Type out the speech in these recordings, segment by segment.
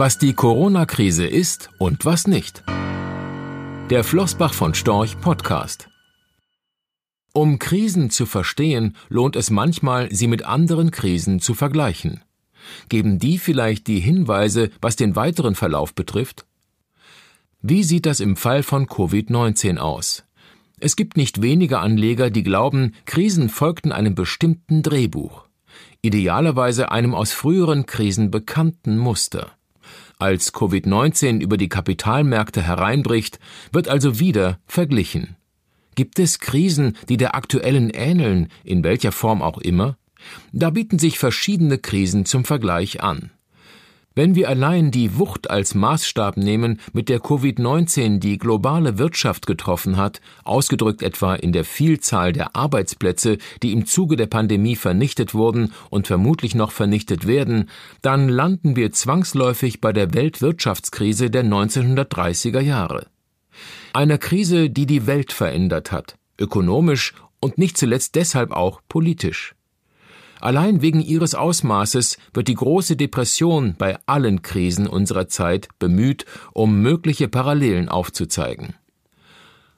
Was die Corona-Krise ist und was nicht. Der Flossbach von Storch Podcast. Um Krisen zu verstehen, lohnt es manchmal, sie mit anderen Krisen zu vergleichen. Geben die vielleicht die Hinweise, was den weiteren Verlauf betrifft? Wie sieht das im Fall von Covid-19 aus? Es gibt nicht wenige Anleger, die glauben, Krisen folgten einem bestimmten Drehbuch, idealerweise einem aus früheren Krisen bekannten Muster. Als Covid-19 über die Kapitalmärkte hereinbricht, wird also wieder verglichen. Gibt es Krisen, die der aktuellen ähneln, in welcher Form auch immer? Da bieten sich verschiedene Krisen zum Vergleich an. Wenn wir allein die Wucht als Maßstab nehmen, mit der Covid-19 die globale Wirtschaft getroffen hat, ausgedrückt etwa in der Vielzahl der Arbeitsplätze, die im Zuge der Pandemie vernichtet wurden und vermutlich noch vernichtet werden, dann landen wir zwangsläufig bei der Weltwirtschaftskrise der 1930er Jahre. Einer Krise, die die Welt verändert hat, ökonomisch und nicht zuletzt deshalb auch politisch. Allein wegen ihres Ausmaßes wird die große Depression bei allen Krisen unserer Zeit bemüht, um mögliche Parallelen aufzuzeigen.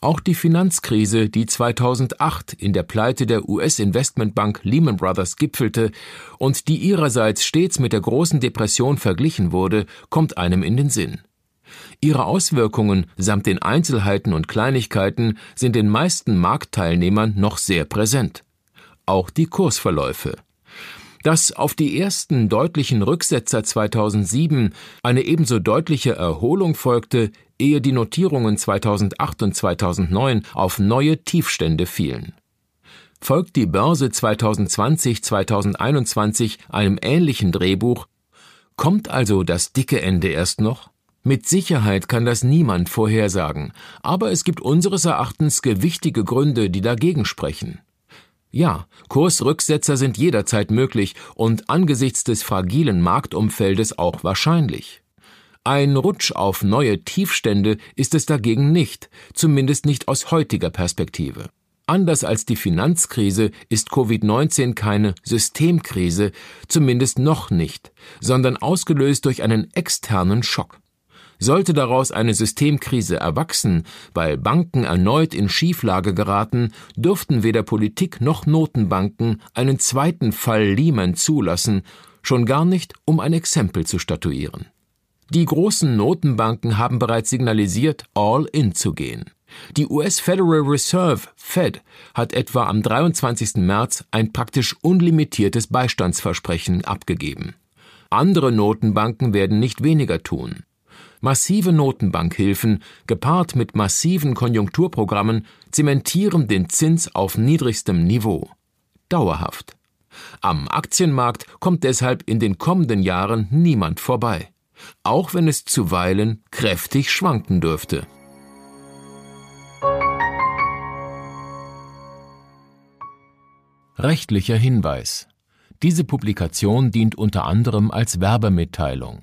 Auch die Finanzkrise, die 2008 in der Pleite der US-Investmentbank Lehman Brothers gipfelte und die ihrerseits stets mit der großen Depression verglichen wurde, kommt einem in den Sinn. Ihre Auswirkungen samt den Einzelheiten und Kleinigkeiten sind den meisten Marktteilnehmern noch sehr präsent. Auch die Kursverläufe. Dass auf die ersten deutlichen Rücksetzer 2007 eine ebenso deutliche Erholung folgte, ehe die Notierungen 2008 und 2009 auf neue Tiefstände fielen. Folgt die Börse 2020-2021 einem ähnlichen Drehbuch, kommt also das dicke Ende erst noch? Mit Sicherheit kann das niemand vorhersagen, aber es gibt unseres Erachtens gewichtige Gründe, die dagegen sprechen. Ja, Kursrücksetzer sind jederzeit möglich und angesichts des fragilen Marktumfeldes auch wahrscheinlich. Ein Rutsch auf neue Tiefstände ist es dagegen nicht, zumindest nicht aus heutiger Perspektive. Anders als die Finanzkrise ist Covid-19 keine Systemkrise, zumindest noch nicht, sondern ausgelöst durch einen externen Schock. Sollte daraus eine Systemkrise erwachsen, weil Banken erneut in Schieflage geraten, dürften weder Politik noch Notenbanken einen zweiten Fall Lehman zulassen, schon gar nicht, um ein Exempel zu statuieren. Die großen Notenbanken haben bereits signalisiert, all in zu gehen. Die US Federal Reserve Fed hat etwa am 23. März ein praktisch unlimitiertes Beistandsversprechen abgegeben. Andere Notenbanken werden nicht weniger tun. Massive Notenbankhilfen gepaart mit massiven Konjunkturprogrammen zementieren den Zins auf niedrigstem Niveau. Dauerhaft. Am Aktienmarkt kommt deshalb in den kommenden Jahren niemand vorbei, auch wenn es zuweilen kräftig schwanken dürfte. Rechtlicher Hinweis diese Publikation dient unter anderem als Werbemitteilung.